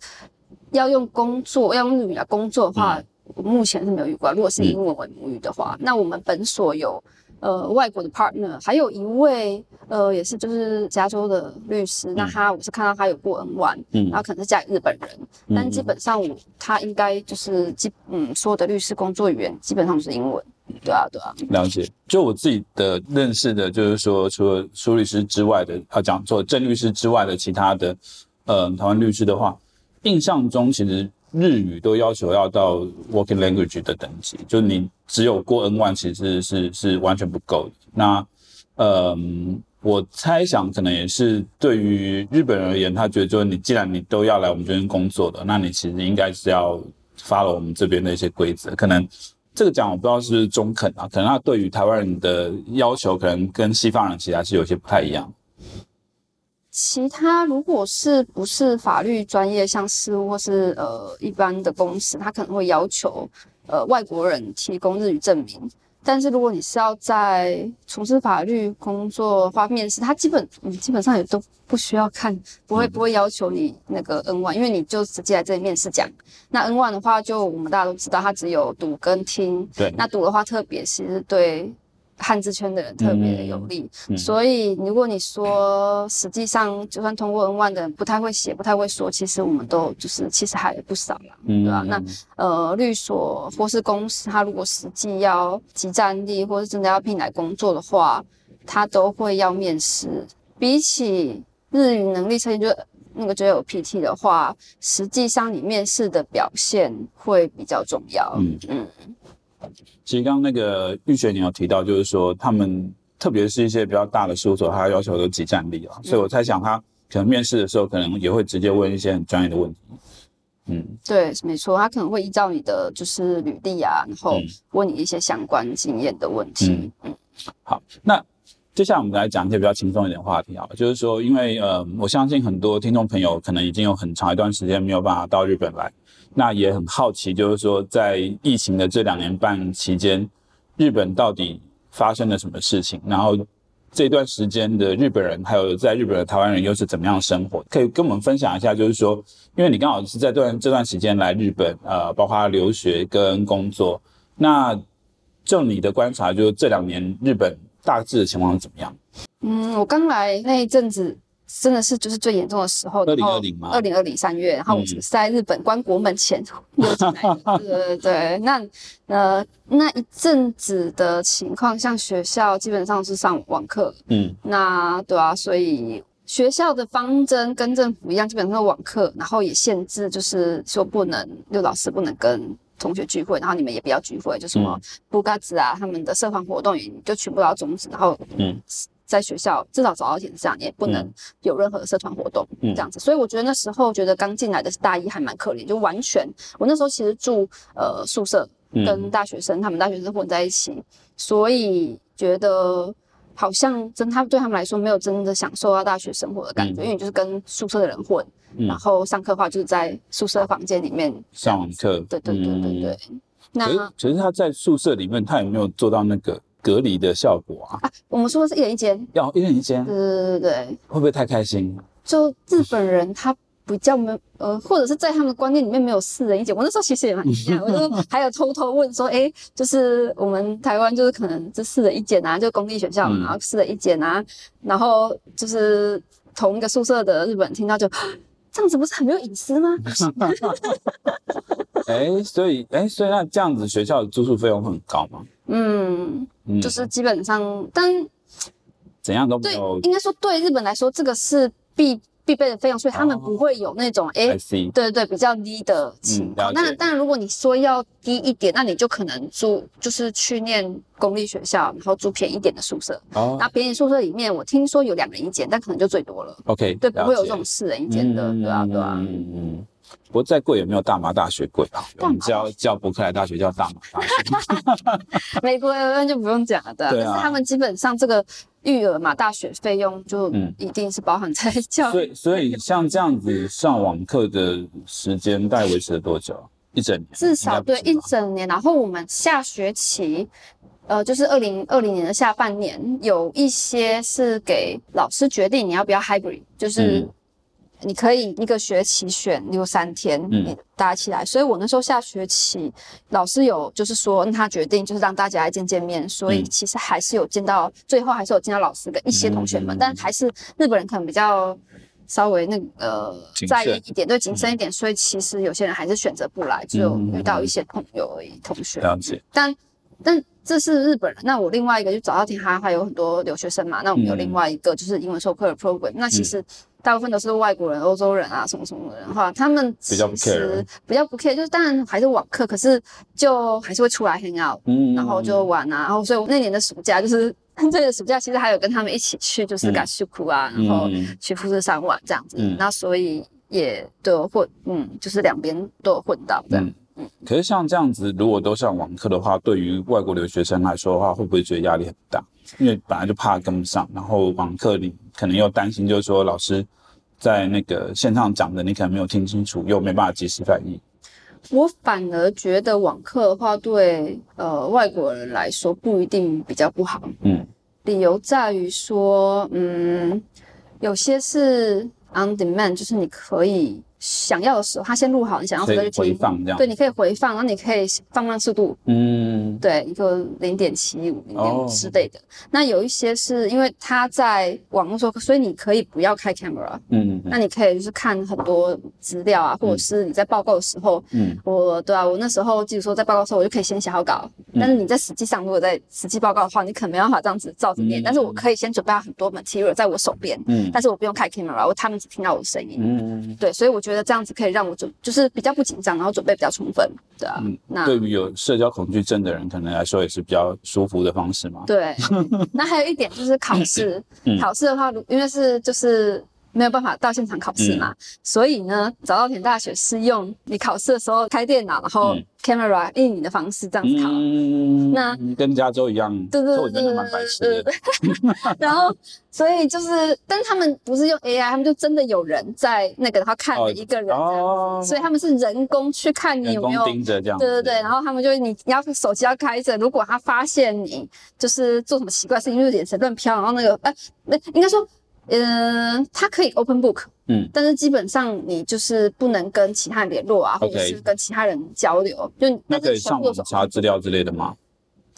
[SPEAKER 2] 要用工作要用日语来工作的话，我目前是没有遇过。如果是以英文为母语的话，那我们本所有呃外国的 partner，还有一位呃也是就是加州的律师，那他我是看到他有过 N one，
[SPEAKER 1] 嗯。
[SPEAKER 2] 然后可能是嫁给日本人，但基本上我他应该就是基嗯所有的律师工作语言基本上是英文，对啊对啊。
[SPEAKER 1] 了解，就我自己的认识的，就是说，除了苏律师之外的，啊，讲做郑律师之外的其他的，呃，台湾律师的话，印象中其实日语都要求要到 working language 的等级，就你只有过 N one 其实是是完全不够的。那，嗯，我猜想可能也是对于日本人而言，他觉得就是你既然你都要来我们这边工作的，那你其实应该是要发了我们这边的一些规则，可能。这个讲我不知道是不是中肯啊，可能他对于台湾人的要求，可能跟西方人其实还是有些不太一样。
[SPEAKER 2] 其他如果是不是法律专业，像事务或是呃一般的公司，他可能会要求呃外国人提供日语证明。但是如果你是要在从事法律工作或面试，他基本你基本上也都不需要看，不会不会要求你那个 N one，因为你就直接来这里面试讲。那 N one 的话，就我们大家都知道，它只有读跟听。
[SPEAKER 1] 对，
[SPEAKER 2] 那读的话，特别是对汉字圈的人特别的有利。所以如果你说实际上就算通过 N one 的人不太会写、不太会说，其实我们都就是其实还不少啦，
[SPEAKER 1] 嗯
[SPEAKER 2] 对吧、那呃律所或是公司，他如果实际要集战力，或是真的要聘来工作的话，他都会要面试。比起日语能力测验，就那个就有 PT 的话，实际上你面试的表现会比较重要。
[SPEAKER 1] 嗯
[SPEAKER 2] 嗯，
[SPEAKER 1] 其实刚刚那个玉雪你有提到，就是说他们特别是一些比较大的事务所，他要求有集战力啊，所以我猜想他可能面试的时候，可能也会直接问一些很专业的问题。嗯，
[SPEAKER 2] 对，没错，他可能会依照你的就是履历啊，然后
[SPEAKER 1] 嗯。
[SPEAKER 2] 问你一些相关经验的问题。嗯。
[SPEAKER 1] 好，那接下来我们来讲一些比较轻松一点的话题啊，就是说，因为呃，我相信很多听众朋友可能已经有很长一段时间没有办法到日本来，那也很好奇，就是说，在疫情的这两年半期间，日本到底发生了什么事情？然后这段时间的日本人，还有在日本的台湾人又是怎么样生活？可以跟我们分享一下，就是说，因为你刚好是在段这段时间来日本，呃，包括留学跟工作，那就你的观察，就是这两年日本大致的情况怎么样？
[SPEAKER 2] 嗯，我刚来那一阵子。真的是就是最严重的时候，
[SPEAKER 1] 二零二零吗
[SPEAKER 2] 二零二零三月，然后我
[SPEAKER 1] 嗯
[SPEAKER 2] 是在日本关国门前溜进来 的。对对对，那呃那一阵子的情况，像学校基本上是上网课，
[SPEAKER 1] 嗯
[SPEAKER 2] 那对啊，所以学校的方针跟政府一样，基本上是网课，然后也限制，就是说不能，就老师不能跟同学聚会，然后你们也不要聚会，就什么布嘎子啊，他们的社团活动也就全部都要终止，然后
[SPEAKER 1] 嗯
[SPEAKER 2] 在学校至少早到点这样，也不能
[SPEAKER 1] 嗯
[SPEAKER 2] 有任何的社团活动
[SPEAKER 1] 嗯。
[SPEAKER 2] 这样子。所以我觉得那时候觉得刚进来的大一还蛮可怜，就完全我那时候其实住呃宿舍，
[SPEAKER 1] 嗯。
[SPEAKER 2] 跟大学生，他们大学生混在一起，所以觉得好像真他对他们来说没有真的享受到大学生活的感觉，
[SPEAKER 1] 嗯。
[SPEAKER 2] 因为你就是跟宿舍的人混，
[SPEAKER 1] 嗯。
[SPEAKER 2] 然后上课的话就是在宿舍房间里面
[SPEAKER 1] 上网课，
[SPEAKER 2] 对对对对对。
[SPEAKER 1] 嗯。
[SPEAKER 2] 那
[SPEAKER 1] 可是可是他在宿舍里面，他有没有做到那个隔离的效果啊？
[SPEAKER 2] 啊，我们说的是一人一间，
[SPEAKER 1] 要一人一间，
[SPEAKER 2] 对对对对，
[SPEAKER 1] 会不会太开心？
[SPEAKER 2] 就日本人他。比较没有呃，或者是在他们的观念里面没有四人一间。我那时候其实也蛮惊讶，我就还有偷偷问说，哎、就是我们台湾就是可能这四人一间啊，就公立学校然后四人一间啊，然后就是同一个宿舍的日本人听到就这样子不是很没有隐私吗？
[SPEAKER 1] 哎，所以哎，所以那这样子学校的住宿费用会很高吗？
[SPEAKER 2] 嗯，
[SPEAKER 1] 嗯，
[SPEAKER 2] 就是基本上，但
[SPEAKER 1] 怎样都没
[SPEAKER 2] 对
[SPEAKER 1] 有，
[SPEAKER 2] 应该说对日本来说，这个是必必备的费用，所以他们
[SPEAKER 1] 哦
[SPEAKER 2] 不会有那种哎。
[SPEAKER 1] 对
[SPEAKER 2] 对对，比较低的情况。那当然，如果你说要低一点，那你就可能住，就是去念公立学校，然后住便宜一点的宿舍。
[SPEAKER 1] 哦
[SPEAKER 2] 那便宜宿舍里面，我听说有两人一间，但可能就最多了。
[SPEAKER 1] ，OK，
[SPEAKER 2] 对，不会有这种四人一间的，对啊，对啊。
[SPEAKER 1] 嗯。不过再贵也没有大麻大学贵啊？我们叫叫伯克莱大学叫大麻大学。
[SPEAKER 2] 美国那就不用讲了，对啊。但是他们基本上这个育儿嘛，大学费用就
[SPEAKER 1] 嗯
[SPEAKER 2] 一定是包含在教育。
[SPEAKER 1] 所以所以像这样子上网课的时间大概维持了多久？一整年？
[SPEAKER 2] 至少对一整年。然后我们下学期，呃，就是二零二零年的下半年，有一些是给老师决定你要不要 hybrid，就是
[SPEAKER 1] 嗯
[SPEAKER 2] 你可以一个学期选六三天，
[SPEAKER 1] 嗯
[SPEAKER 2] 你搭起来。所以我那时候下学期，老师有就是说让他决定就是让大家来见见面，所以
[SPEAKER 1] 嗯
[SPEAKER 2] 其实还是有见到，最后还是有见到老师跟一些同学们，
[SPEAKER 1] 嗯
[SPEAKER 2] 但还是日本人可能比较。稍微那个呃在意一点，对谨慎一点，所以其实有些人还是选择不来，只有遇到一些朋友而已，同学。
[SPEAKER 1] 了解。
[SPEAKER 2] 但但这是日本人，那我另外一个就早稻田还还有很多留学生嘛，那我们有
[SPEAKER 1] 嗯
[SPEAKER 2] 另外一个就是英文授课的 program，、那其实大部分都是外国人、欧洲人啊什么什么的人的话，他们
[SPEAKER 1] 比较不 care
[SPEAKER 2] 比较不 care，就是当然还是网课，可是就还是会出来 hang out，
[SPEAKER 1] 嗯
[SPEAKER 2] 然后就玩啊，然后所以我那年的暑假就是 这个暑假其实还有跟他们一起去就是
[SPEAKER 1] 嗯
[SPEAKER 2] 嘎西库啊，然后
[SPEAKER 1] 嗯
[SPEAKER 2] 去富士山玩这样子，
[SPEAKER 1] 嗯。
[SPEAKER 2] 那所以也都有混，嗯，就是两边都有混到这样。
[SPEAKER 1] 嗯，可是像这样子，如果都上网课的话，对于外国留学生来说的话，会不会觉得压力很大？因为本来就怕跟不上，然后网课里可能又担心，就是说老师在那个线上讲的，你可能没有听清楚，又没办法及时反应。
[SPEAKER 2] 我反而觉得网课的话，对呃外国人来说不一定比较不好。
[SPEAKER 1] 嗯
[SPEAKER 2] 理由在于说，嗯，有些是 on demand，就是你可以想要的时候，他先录好，你想要的时候就听
[SPEAKER 1] 回放这样。
[SPEAKER 2] 对，你可以回放，然后你可以放慢速度，
[SPEAKER 1] 嗯。
[SPEAKER 2] 对，一个零点七五、零点之类的。那有一些是因为他在网络授课，所以你可以不要开 camera，
[SPEAKER 1] 嗯嗯
[SPEAKER 2] 那你可以就是看很多资料啊，或者是你在报告的时候，
[SPEAKER 1] 嗯。
[SPEAKER 2] 我对啊，我那时候记得说在报告的时候，我就可以先写好稿。
[SPEAKER 1] 嗯。
[SPEAKER 2] 但是你在实际上，如果在实际报告的话，你可能没办法这样子照着念。
[SPEAKER 1] 嗯。
[SPEAKER 2] 但是我可以先准备好很多 material 在我手边，
[SPEAKER 1] 嗯。
[SPEAKER 2] 但是我不用开 camera，我他们只听到我的声音。
[SPEAKER 1] 嗯，
[SPEAKER 2] 对，所以我觉得这样子可以让我准，就是比较不紧张，然后准备比较充分。对啊，
[SPEAKER 1] 嗯
[SPEAKER 2] 那
[SPEAKER 1] 对于有社交恐惧症的人，可能来说也是比较舒服的方式嘛。
[SPEAKER 2] 对，那还有一点就是考试。
[SPEAKER 1] 嗯
[SPEAKER 2] 考试的话，如因为是就是没有办法到现场考试
[SPEAKER 1] 嗯
[SPEAKER 2] 嘛，所以呢，早稻田大学是用你考试的时候开电脑，然后
[SPEAKER 1] 嗯
[SPEAKER 2] camera 印你的方式这样子考。
[SPEAKER 1] 嗯，
[SPEAKER 2] 那
[SPEAKER 1] 跟加州一样，
[SPEAKER 2] 对对对对
[SPEAKER 1] 蛮白痴
[SPEAKER 2] 对。然后，所以就是，但他们不是用 AI，他们就真的有人在那个，然后看
[SPEAKER 1] 哦
[SPEAKER 2] 了一个人这样子，
[SPEAKER 1] 哦
[SPEAKER 2] 所以他们是人工去看你有没有
[SPEAKER 1] 盯着这样子。
[SPEAKER 2] 对对对，然后他们就你你要手机要开着，如果他发现你就是做什么奇怪事情，就是眼神乱飘，然后那个哎，那、应该说，嗯、它可以 open book，
[SPEAKER 1] 嗯，
[SPEAKER 2] 但是基本上你就是不能跟其他人联络啊，或者是跟其他人交流，就
[SPEAKER 1] 那
[SPEAKER 2] 但是全
[SPEAKER 1] 可以上网
[SPEAKER 2] 部都是
[SPEAKER 1] 查资料之类的吗？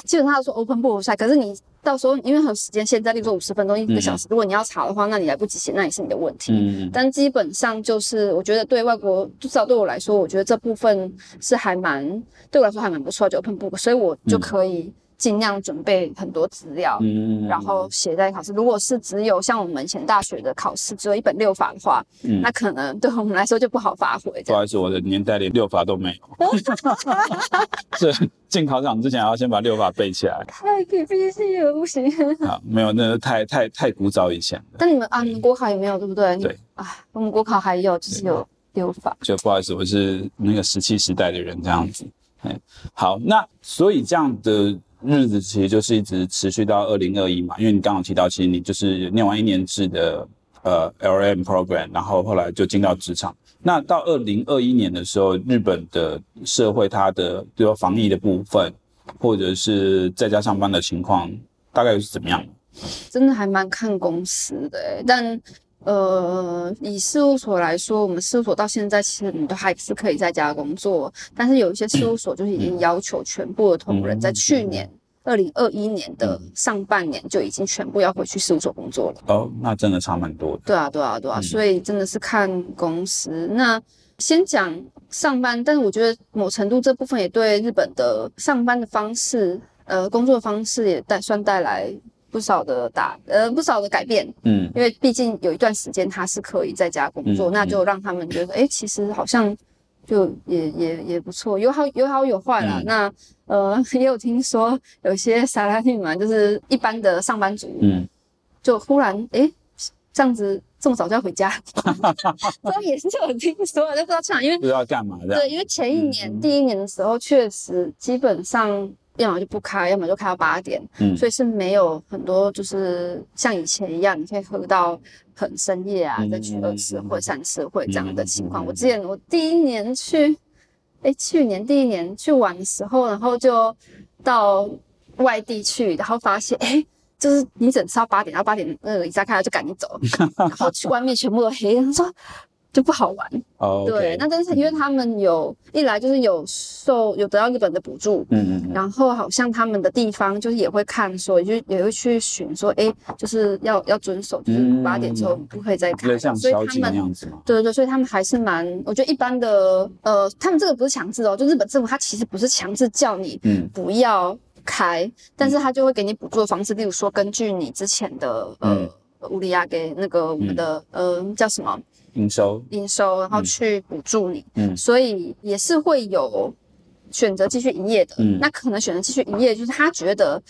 [SPEAKER 2] 基本上他说 open book 赛，可是你到时候因为还有时间限制，例如说五十分钟一个
[SPEAKER 1] 嗯
[SPEAKER 2] 小时，如果你要查的话，那你来不及写，那也是你的问题。
[SPEAKER 1] 嗯，
[SPEAKER 2] 但基本上就是，我觉得对外国，至少对我来说，我觉得这部分是还蛮对我来说还蛮不错的，就 open book，所以我就可以尽量准备很多资料，
[SPEAKER 1] 嗯
[SPEAKER 2] 然后写在考试。如果是只有像我们以前大学的考试只有一本六法的话，
[SPEAKER 1] 嗯
[SPEAKER 2] 那可能对我们来说就不好发挥。
[SPEAKER 1] 不好意思，我的年代连六法都没有。这进考场之前还要先把六法背起来
[SPEAKER 2] 太 P P C 了，不行。
[SPEAKER 1] 啊！没有，那个太太太古早以前了，
[SPEAKER 2] 但你们啊，你们国考也没有对不对？
[SPEAKER 1] 对。
[SPEAKER 2] 啊，我们国考还有就是有六法。
[SPEAKER 1] 就不好意思，我是那个石器时代的人这样子。哎，好，那所以这样的日子其实就是一直持续到二零二一嘛，因为你刚刚提到，其实你就是念完一年制的呃 LM program，然后后来就进到职场。那到二零二一年的时候，日本的社会它的比如说防疫的部分，或者是在家上班的情况，大概是怎么样？
[SPEAKER 2] 真的还蛮看公司的、但呃，以事务所来说，我们事务所到现在其实你都还是可以在家工作，但是有一些事务所就是已经要求全部的同仁在去年二零二一年的上半年就已经全部要回去事务所工作了。
[SPEAKER 1] 哦，那真的差蛮多的。
[SPEAKER 2] 对啊，对啊，对啊，
[SPEAKER 1] 嗯
[SPEAKER 2] 所以真的是看公司。那先讲上班，但是我觉得某程度这部分也对日本的上班的方式，呃，工作方式也带算带来不少的打呃不少的改变，
[SPEAKER 1] 嗯。
[SPEAKER 2] 因为毕竟有一段时间他是可以在家工作，
[SPEAKER 1] 嗯
[SPEAKER 2] 那就让他们觉得，哎、其实好像就也也也不错，有好有好有坏啦。
[SPEAKER 1] 嗯。
[SPEAKER 2] 那呃 也有听说有些沙拉利嘛，就是一般的上班族，
[SPEAKER 1] 嗯，
[SPEAKER 2] 就忽然哎、诶这样子这么早就要回家，这也是有听说的，就不知道去哪，因为
[SPEAKER 1] 不知道干嘛这样。
[SPEAKER 2] 对，因为前一年、
[SPEAKER 1] 嗯。
[SPEAKER 2] 第一年的时候，确实基本上要么就不开，要么就开到八点，
[SPEAKER 1] 嗯
[SPEAKER 2] 所以是没有很多就是像以前一样，你可以喝到很深夜啊，
[SPEAKER 1] 嗯
[SPEAKER 2] 再去二次会、三次会这样的情况。
[SPEAKER 1] 嗯
[SPEAKER 2] 我之前我第一年去，哎，去年第一年去玩的时候，然后就到外地去，然后发现哎。就是你整吃到八点，然后八点那个一下开了就赶你走，然后去外面全部都黑，然后说就不好玩。
[SPEAKER 1] 哦，
[SPEAKER 2] 对，那但是因为他们有一来就是有受有得到日本的补助，
[SPEAKER 1] 嗯嗯嗯，
[SPEAKER 2] 然后好像他们的地方就是也会看说，也就也会去巡说，哎，就是要要遵守，就是
[SPEAKER 1] 嗯。
[SPEAKER 2] 八点之后不可以再开所以他们。对对对，所以他们还是蛮，我觉得一般的，呃，他们这个不是强制哦，就日本政府他其实不是强制叫你
[SPEAKER 1] 嗯。
[SPEAKER 2] 不要开，但是他就会给你补助的方式，例如说根据你之前的
[SPEAKER 1] 嗯。
[SPEAKER 2] 呃乌里亚给那个我们的、呃叫什么
[SPEAKER 1] 营收，
[SPEAKER 2] 营收，然后
[SPEAKER 1] 嗯。
[SPEAKER 2] 去补助你，
[SPEAKER 1] 嗯。
[SPEAKER 2] 所以也是会有选择继续营业的。
[SPEAKER 1] 嗯。
[SPEAKER 2] 那可能选择继续营业，就是他觉得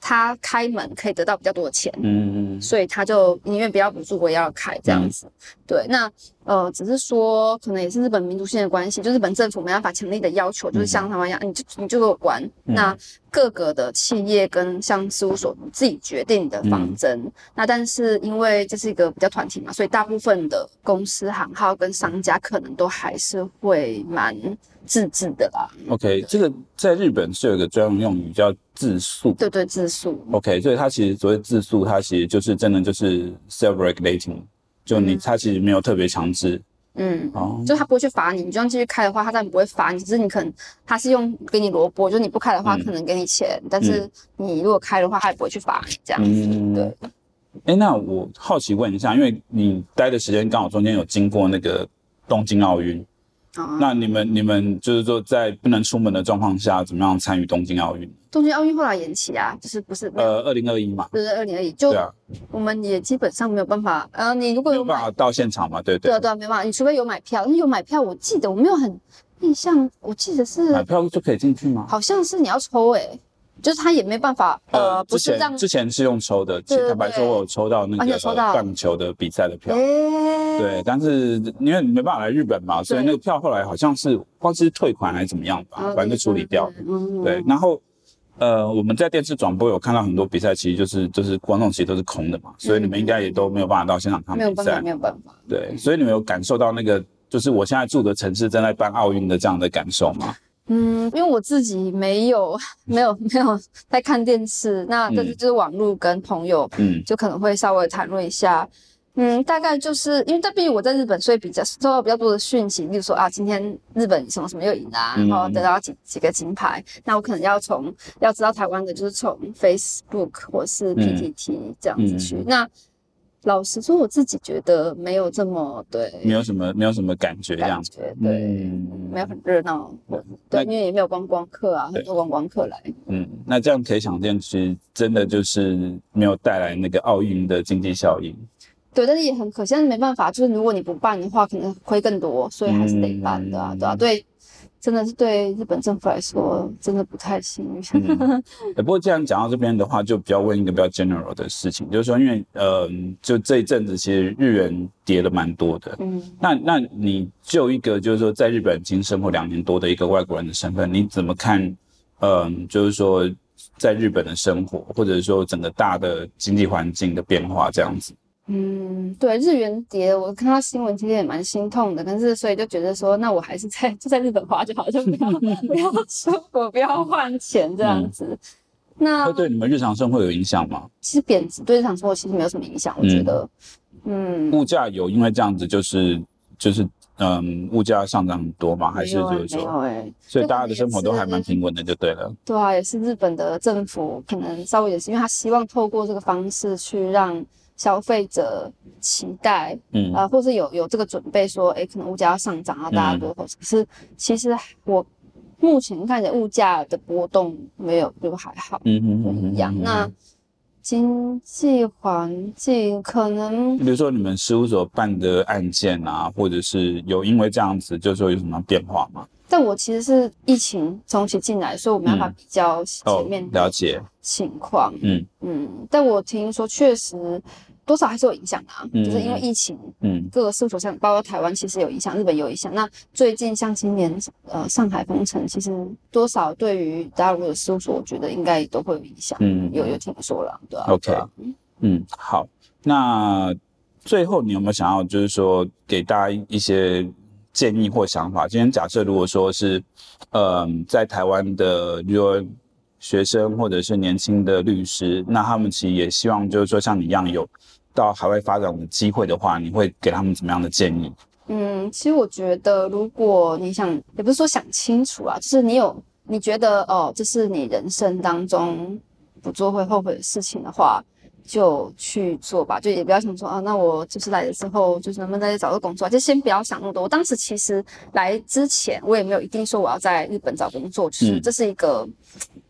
[SPEAKER 2] 他开门可以得到比较多的钱，
[SPEAKER 1] 嗯嗯
[SPEAKER 2] 所以他就宁愿不要补助，我也要开这样子。对，那呃，只是说可能也是日本民族性的关系，就日本政府没办法强力的要求，就是像他们一样，你就你就给我关。
[SPEAKER 1] 嗯。
[SPEAKER 2] 那各个的企业跟像事务所自己决定的方针。那但是因为这是一个比较团体嘛，所以大部分的公司行号跟商家可能都还是会蛮自治的啦。
[SPEAKER 1] ，OK，这个在日本是有一个专用用语叫自诉。
[SPEAKER 2] 对对，自诉。
[SPEAKER 1] OK，所以它其实所谓自诉，它其实就是真的就是 self-regulating，就你
[SPEAKER 2] 嗯
[SPEAKER 1] 它其实没有特别强制
[SPEAKER 2] 嗯。
[SPEAKER 1] 哦。
[SPEAKER 2] 就他不会去罚你，你就算继续开的话，他当然不会罚你，只是你可能他是用给你萝卜，就是你不开的话，
[SPEAKER 1] 嗯
[SPEAKER 2] 可能给你钱，但是你如果开的话，他也不会去罚你这样子。
[SPEAKER 1] 嗯
[SPEAKER 2] 对，
[SPEAKER 1] 哎，那我好奇问一下，因为你待的时间刚好中间有经过那个东京奥运，
[SPEAKER 2] 啊，
[SPEAKER 1] 那你们你们就是说在不能出门的状况下，怎么样参与东京奥运？
[SPEAKER 2] 东京奥运后来延期啊，就是不是，
[SPEAKER 1] 呃，二零二一嘛，
[SPEAKER 2] 就是二零二一，就我们也基本上没有办法。呃，你如果有
[SPEAKER 1] 办法，到现场嘛，对对
[SPEAKER 2] 对啊对啊，没办法，你除非有买票，因为有买票，我记得我没有很印象，我记得是
[SPEAKER 1] 买票就可以进去吗？
[SPEAKER 2] 好像是你要抽诶、就是他也没办法，呃，不
[SPEAKER 1] 之
[SPEAKER 2] 是
[SPEAKER 1] 之前是用抽的，坦白说，我有抽到那个棒球的比赛的票。对，但是因为没办法来日本嘛，所以那个票后来好像是不知道是退款还是怎么样吧，
[SPEAKER 2] 嗯
[SPEAKER 1] 反正就处理掉了。
[SPEAKER 2] 嗯，
[SPEAKER 1] 对，然后呃，我们在电视转播有看到很多比赛，其实就是就是观众其实都是空的嘛，所以你们应该也都没有办法到现场看比
[SPEAKER 2] 没有办法，
[SPEAKER 1] 赛
[SPEAKER 2] 没。有办法。
[SPEAKER 1] 对，所以你们有感受到那个就是我现在住的城市正在办奥运的这样的感受吗？
[SPEAKER 2] 嗯，因为我自己没有 没有没有在看电视，那但是就是网络跟朋友
[SPEAKER 1] 嗯。
[SPEAKER 2] 就可能会稍微谈论一下。嗯，大概就是因为，但毕竟我在日本，所以比较收到比较多的讯息，例如说啊，今天日本什么什么又赢啦、
[SPEAKER 1] 嗯。
[SPEAKER 2] 然后得到几几个金牌，那我可能要从要知道台湾的，就是从 Facebook 或是 PTT 这样子去。
[SPEAKER 1] 嗯。
[SPEAKER 2] 那老实说，我自己觉得没有这么对
[SPEAKER 1] 没有什么没有什么感觉这样
[SPEAKER 2] 感。觉，对，
[SPEAKER 1] 嗯
[SPEAKER 2] 没有很热闹，对，因为也没有观光客啊，很多观光客来。
[SPEAKER 1] 嗯，那这样可以想见，其实真的就是没有带来那个奥运的经济效应。
[SPEAKER 2] 对，但是也很可惜，但是没办法，就是如果你不办的话，可能亏更多，所以还是得办的啊，
[SPEAKER 1] 嗯
[SPEAKER 2] 对啊，对，真的是对日本政府来说，真的不太幸运。
[SPEAKER 1] 嗯，欸 不过既然讲到这边的话，就比较问一个比较 general 的事情，就是说，因为呃，就这一阵子其实日元跌了蛮多的。
[SPEAKER 2] 嗯
[SPEAKER 1] 那那你就一个就是说在日本已经生活两年多的一个外国人的身份，你怎么看？嗯、就是说在日本的生活，或者说整个大的经济环境的变化这样子。
[SPEAKER 2] 嗯，对，日元跌，我看到新闻其实也蛮心痛的，但是所以就觉得说，那我还是在就在日本花就好，就不要 不要出国，不要换钱这样子。那
[SPEAKER 1] 会对你们日常生活有影响吗？
[SPEAKER 2] 其实贬值对日常生活其实没有什么影响，我觉得，嗯，
[SPEAKER 1] 物价有因为这样子就是就是嗯物价上涨很多吗？还是就是说？所以大家的生活都还蛮平稳的，就对了。
[SPEAKER 2] 对啊，也是日本的政府可能稍微也是，因为他希望透过这个方式去让消费者期待，
[SPEAKER 1] 嗯
[SPEAKER 2] 啊、或是有有这个准备说，哎，可能物价要上涨啊，大家多投资。可是其实我目前看起来物价的波动没有，就还好
[SPEAKER 1] 嗯嗯
[SPEAKER 2] 不一样。那经济环境可能
[SPEAKER 1] 比如说你们事务所办的案件啊，或者是有因为这样子，就是说有什么变化吗？
[SPEAKER 2] 但我其实是疫情重启进来，所以我没办法
[SPEAKER 1] 嗯
[SPEAKER 2] 比较
[SPEAKER 1] 哦
[SPEAKER 2] 前面，的
[SPEAKER 1] 了解，
[SPEAKER 2] 情况。
[SPEAKER 1] 嗯
[SPEAKER 2] 嗯，但我听说确实多少还是有影响的、啊，
[SPEAKER 1] 嗯
[SPEAKER 2] 就是因为疫情，
[SPEAKER 1] 嗯
[SPEAKER 2] 各个事务所像包括台湾其实有影响，日本有影响。那最近像今年呃上海封城，其实多少对于大陆的事务所，我觉得应该都会有影响。
[SPEAKER 1] 嗯
[SPEAKER 2] 有有听说了，对啊
[SPEAKER 1] OK 嗯，好。那最后你有没有想要，就是说给大家一些建议或想法？今天假设如果说是，呃，在台湾的，比如说学生或者是年轻的律师，那他们其实也希望就是说像你一样有到海外发展的机会的话，你会给他们怎么样的建议？
[SPEAKER 2] 嗯，其实我觉得，如果你想，也不是说想清楚啊，就是你有你觉得哦，这是你人生当中不做会后悔的事情的话，就去做吧。就也不要想说啊，那我就是来的时候，就是能不能再找个工作啊，就先不要想那么多。我当时其实来之前，我也没有一定说我要在日本找工作，就是
[SPEAKER 1] 嗯
[SPEAKER 2] 这是一个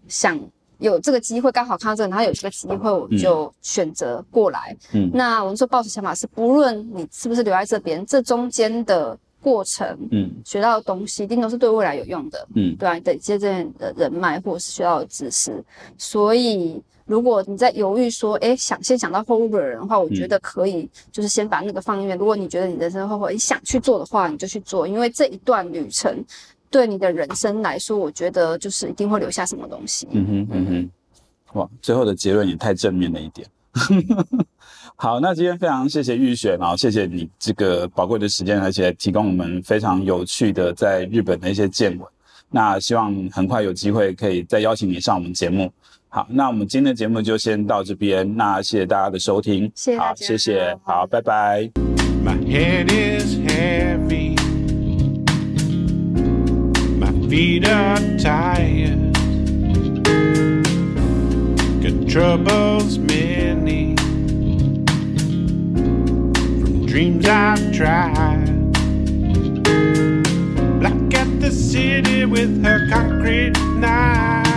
[SPEAKER 2] 想。有这个机会，刚好看到这个，然后有这个机会，我就选择过来。
[SPEAKER 1] 嗯
[SPEAKER 2] 那我们说抱持想法是，不论你是不是留在这边，这中间的过程
[SPEAKER 1] 嗯
[SPEAKER 2] 学到的东西，一定都是对未来有用的，
[SPEAKER 1] 嗯
[SPEAKER 2] 对吧、你得接这些的人脉或者是学到的知识。所以，如果你在犹豫说，哎，想先想到后路的人的话，我觉得可以，就是先把那个放一边。如果你觉得你人生后悔，你想去做的话，你就去做，因为这一段旅程对你的人生来说，我觉得就是一定会留下什么东西。
[SPEAKER 1] 嗯哼嗯哼，哇，最后的结论也太正面了一点。好，那今天非常谢谢玉雪，然后谢谢你这个宝贵的时间，而且提供我们非常有趣的在日本的一些见闻。那希望很快有机会可以再邀请你上我们节目。好，那我们今天的节目就先到这边，那谢谢大家的收听，好，谢谢好，拜拜。
[SPEAKER 3] My head is heavy. My feet are tired. Got troubles many. From dreams I've tried. Black at the city with her concrete knife.